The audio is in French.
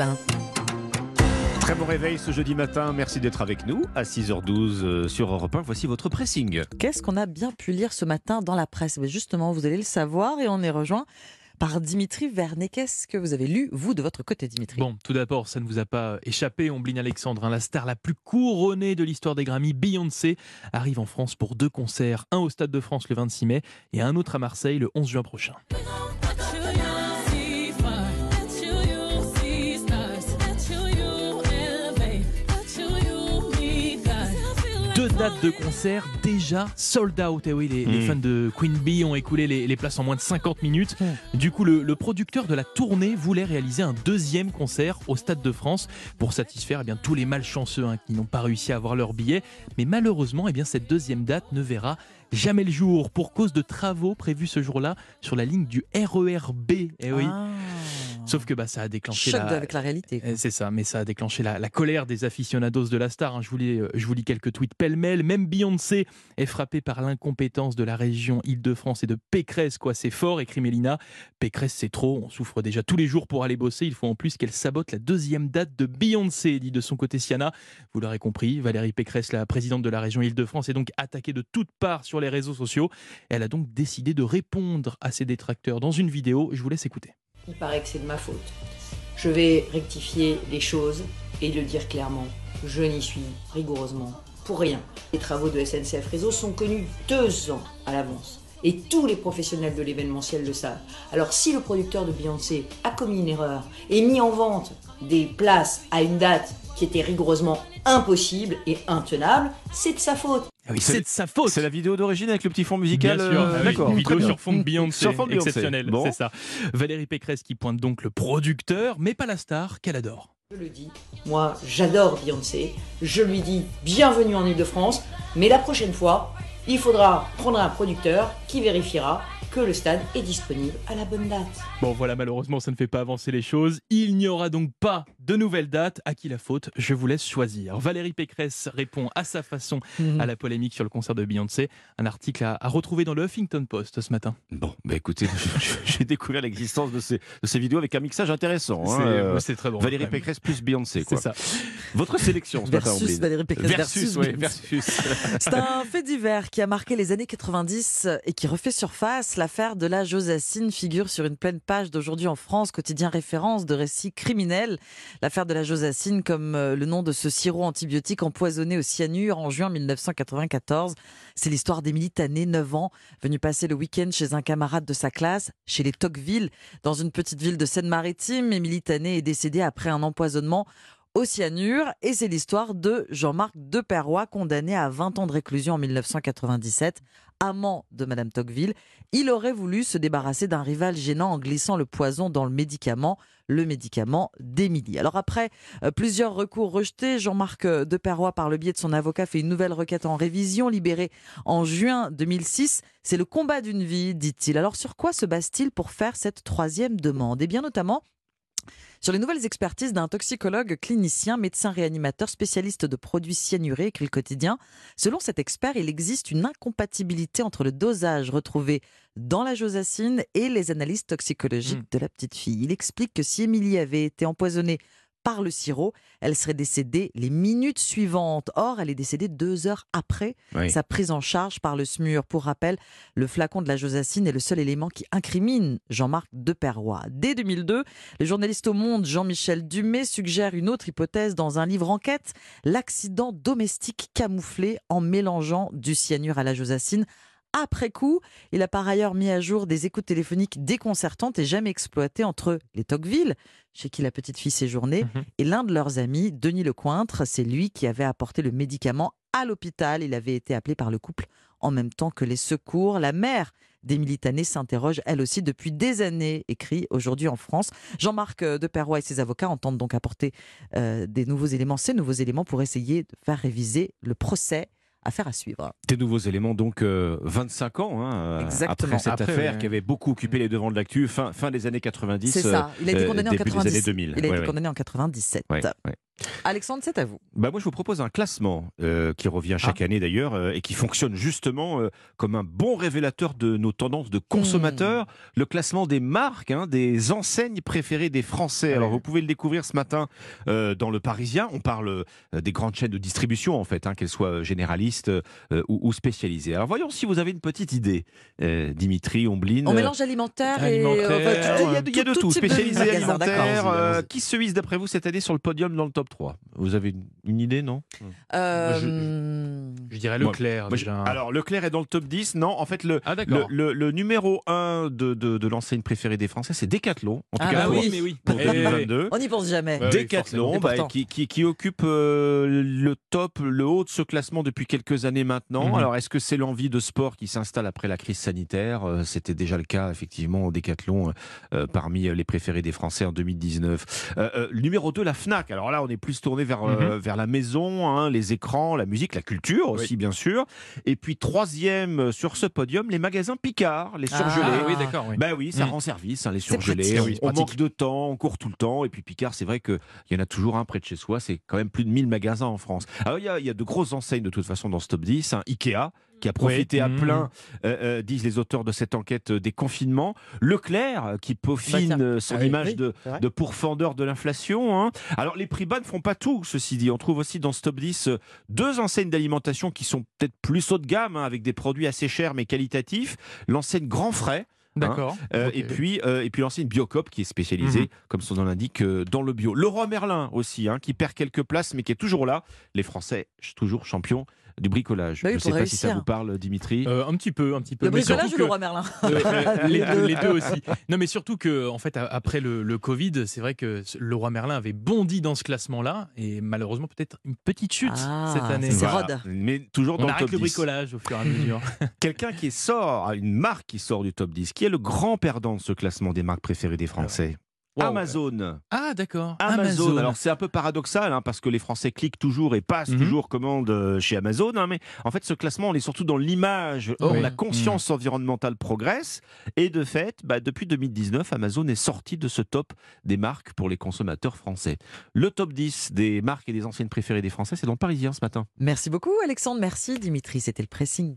Europe 1. Très bon réveil ce jeudi matin. Merci d'être avec nous à 6h12 euh, sur Europe 1. Voici votre pressing. Qu'est-ce qu'on a bien pu lire ce matin dans la presse? Mais Justement, vous allez le savoir et on est rejoint par Dimitri Vernet. Qu'est-ce que vous avez lu, vous, de votre côté, Dimitri? Bon, tout d'abord, ça ne vous a pas échappé, Ombline Alexandre, hein, la star la plus couronnée de l'histoire des Grammy, Beyoncé, arrive en France pour deux concerts, un au Stade de France le 26 mai et un autre à Marseille le 11 juin prochain. Dates de concert déjà sold out. Et oui, les, les Mm. fans de Queen Bee ont écoulé les, les places en moins de 50 minutes. Du coup, le, le producteur de la tournée voulait réaliser un deuxième concert au Stade de France pour satisfaire eh bien, tous les malchanceux hein, qui n'ont pas réussi à avoir leur billet. Mais malheureusement, eh bien, cette deuxième date ne verra jamais le jour pour cause de travaux prévus ce jour-là sur la ligne du RERB. Eh oui. Ah. Sauf que bah, ça a déclenché la, avec la réalité. euh, C'est ça, mais ça a déclenché la, la colère des aficionados de la star. hein. Je, vous lis, euh, je vous lis quelques tweets pêle-mêle. Même Beyoncé est frappée par l'incompétence de la région Île-de-France et de Pécresse. Quoi, c'est fort, écrit Mélina. Pécresse, c'est trop. On souffre déjà tous les jours pour aller bosser. Il faut en plus qu'elle sabote la deuxième date de Beyoncé, dit de son côté Siana. Vous l'aurez compris, Valérie Pécresse, la présidente de la région Île-de-France, est donc attaquée de toutes parts sur les réseaux sociaux. Elle a donc décidé de répondre à ses détracteurs dans une vidéo. Je vous laisse écouter. Il paraît que c'est de ma faute. Je vais rectifier les choses et le dire clairement. Je n'y suis rigoureusement pour rien. Les travaux de SNCF Réseau sont connus deux ans à l'avance. Et tous les professionnels de l'événementiel le savent. Alors si le producteur de Beyoncé a commis une erreur et mis en vente des places à une date qui était rigoureusement impossible et intenable, c'est de sa faute. Ah oui, C'est- de sa faute. C'est la vidéo d'origine avec le petit fond musical. Bien sûr, euh, ah oui, D'accord. une vidéo bien. sur fond de Beyoncé, Sur fond de Beyoncé. exceptionnel, Bon. c'est ça. Valérie Pécresse qui pointe donc le producteur, mais pas la star qu'elle adore. Je le dis, moi j'adore Beyoncé, je lui dis bienvenue en Ile-de-France, mais la prochaine fois, il faudra prendre un producteur qui vérifiera que le stade est disponible à la bonne date. Bon voilà, malheureusement ça ne fait pas avancer les choses. Il n'y aura donc pas de nouvelles dates. À qui la faute Je vous laisse choisir. Valérie Pécresse répond à sa façon Mhm. à la polémique sur le concert de Beyoncé. Un article à, à retrouver dans le Huffington Post ce matin. Bon, bah écoutez, j'ai découvert l'existence de ces, de ces vidéos avec un mixage intéressant. hein, C'est euh, c'est très bon. Valérie. Pécresse plus Beyoncé. C'est ça. Votre sélection ce matin, Versus. Valérie Pécresse Versus, versus ouais, versus. C'est un fait divers qui a marqué les années 90 et qui refait surface. L'affaire de la Josassine figure sur une pleine page d'aujourd'hui en France, quotidien référence de récits criminels. L'affaire de la Josassine comme euh, le nom de ce sirop antibiotique empoisonné au cyanure en juin 1994. C'est l'histoire d'Émilie Tanné, 9 ans, venue passer le week-end chez un camarade de sa classe, chez les Tocqueville, dans une petite ville de Seine-Maritime. Émilie Tanné est décédée après un empoisonnement au cyanure. Et c'est l'histoire de Jean-Marc Deperroy, condamné à 20 ans de réclusion en 1997, amant de Madame Tocqueville. Il aurait voulu se débarrasser d'un rival gênant en glissant le poison dans le médicament, le médicament d'Émilie. Alors après euh, plusieurs recours rejetés, Jean-Marc euh, Deperroy, par le biais de son avocat, fait une nouvelle requête en révision, libérée en juin 2006. C'est le combat d'une vie, dit-il. Alors sur quoi se base-t-il pour faire cette troisième demande? Eh bien notamment sur les nouvelles expertises d'un toxicologue clinicien, médecin réanimateur, spécialiste de produits cyanurés, écrit le quotidien. Selon cet expert, il existe une incompatibilité entre le dosage retrouvé dans la josacine et les analyses toxicologiques Mm. de la petite fille. Il explique que si Émilie avait été empoisonnée par le sirop, elle serait décédée les minutes suivantes. Or, elle est décédée deux heures après Oui. sa prise en charge par le SMUR. Pour rappel, le flacon de la josacine est le seul élément qui incrimine Jean-Marc Deperroy. Dès 2002, le journaliste au Monde Jean-Michel Dumay suggère une autre hypothèse dans un livre enquête, l'accident domestique camouflé en mélangeant du cyanure à la josacine. Après coup, il a par ailleurs mis à jour des écoutes téléphoniques déconcertantes et jamais exploitées entre les Tocqueville, chez qui la petite fille séjournait, Mhm. et l'un de leurs amis, Denis Lecointre. C'est lui qui avait apporté le médicament à l'hôpital. Il avait été appelé par le couple en même temps que les secours. La mère d'Émilie Tané s'interroge elle aussi depuis des années, écrit aujourd'hui en France. Jean-Marc euh, Deperroy et ses avocats entendent donc apporter euh, des nouveaux éléments, ces nouveaux éléments pour essayer de faire réviser le procès. Affaire à suivre. Des nouveaux éléments, donc euh, 25 ans hein, euh, Exactement. après cette Après, affaire ouais. qui avait beaucoup occupé les devants de l'actu, fin, fin des années 90. C'est ça. Il a été euh, condamné en début des 90. années 2000. Il a été ouais. condamné en 97. Ouais, ouais. Alexandre, c'est à vous. Bah moi, je vous propose un classement euh, qui revient chaque année d'ailleurs euh, et qui fonctionne justement euh, comme un bon révélateur de nos tendances de consommateurs. Le classement des marques, hein, des enseignes préférées des Français. Alors, vous pouvez le découvrir ce matin dans Le Parisien. On parle des grandes chaînes de distribution, en fait, hein, qu'elles soient généralistes ou, ou spécialisées. Alors, voyons si vous avez une petite idée, Dimitri, Ombline. On mélange alimentaire, et. Il y a de, il y a de tout, spécialisé alimentaire. Qui se hisse d'après vous cette année sur le podium dans le top 3 Vous avez une idée, non? Euh, Je dirais Moi- Leclerc Moi, je- déjà. Alors, Leclerc est dans le top 10. Non, en fait, le, ah le, d'accord. le- le numéro 1 de, de, de l'enseigne préférée des Français, c'est Decathlon. En tout Ah cas, bah pour, oui. mais oui. pour Eh, 2022. On n'y pense jamais. Oui, Decathlon, bah, qui, qui, qui occupe euh, le top, le haut de ce classement depuis quelques années maintenant. Mhm. Alors, est-ce que c'est l'envie de sport qui s'installe après la crise sanitaire? Euh, C'était déjà le cas, effectivement, au Decathlon, euh, parmi les préférés des Français en 2019. Euh, euh, le numéro 2, la FNAC. Alors là, on est plus tourné vers, euh, vers la maison, hein, les écrans, la musique, la culture aussi, bien sûr. Et puis, troisième euh, sur ce podium, les magasins Picard, les Ah, surgelés. Ah oui, d'accord. Oui. Ben oui, ça Mm. rend service, hein, les surgelés. pratique. On, on manque de temps, on court tout le temps. Et puis Picard, c'est vrai qu'il y en a toujours un près de chez soi. C'est quand même plus de 1000 magasins en France. Alors il y a, il y a de grosses enseignes de toute façon dans ce top 10. hein. Ikea, qui a profité Oui. à Mm. plein, euh, euh, disent les auteurs de cette enquête euh, des confinements. Leclerc, qui peaufine son Ah image Oui, de, pourfendeur de l'inflation. hein. Alors les prix bas ne font pas tout, ceci dit. On trouve aussi dans ce top 10 euh, deux enseignes d'alimentation qui sont peut-être plus haut de gamme, hein, avec des produits assez chers mais qualitatifs. L'enseigne Grand Frais, D'accord. euh, Ok. et puis, euh, et puis l'enseigne Biocop qui est spécialisée, Mhm. comme son nom l'indique, euh, dans le bio. Leroy Merlin aussi, hein, qui perd quelques places, mais qui est toujours là. Les Français, toujours champions du bricolage. Bah oui, Je ne sais pas si ça vous parle, Dimitri. Euh, un petit peu, un petit peu. Le Mais bricolage ou le roi Merlin Euh, les, deux. les deux aussi. Non, mais surtout que, en fait, après le, le Covid, c'est vrai que le roi Merlin avait bondi dans ce classement-là, et malheureusement peut-être une petite chute Ah, cette année. c'est Voilà. Rod. Mais toujours On dans le arrête top le 10. bricolage au fur et à mesure. Quelqu'un qui sort, une marque qui sort du top 10, qui est le grand perdant de ce classement des marques préférées des Français. Wow. Amazon. Ah, d'accord. Amazon. Alors c'est un peu paradoxal hein, parce que les Français cliquent toujours et passent Mhm. toujours commande euh, chez Amazon. hein, mais en fait, ce classement, on est surtout dans l'image. Or, Oui. la conscience environnementale progresse. Et de fait, bah, depuis 2019, Amazon est sorti de ce top des marques pour les consommateurs français. Le top 10 des marques et des anciennes préférées des Français, c'est dans le Parisien ce matin. Merci beaucoup, Alexandre. Merci, Dimitri. C'était le pressing.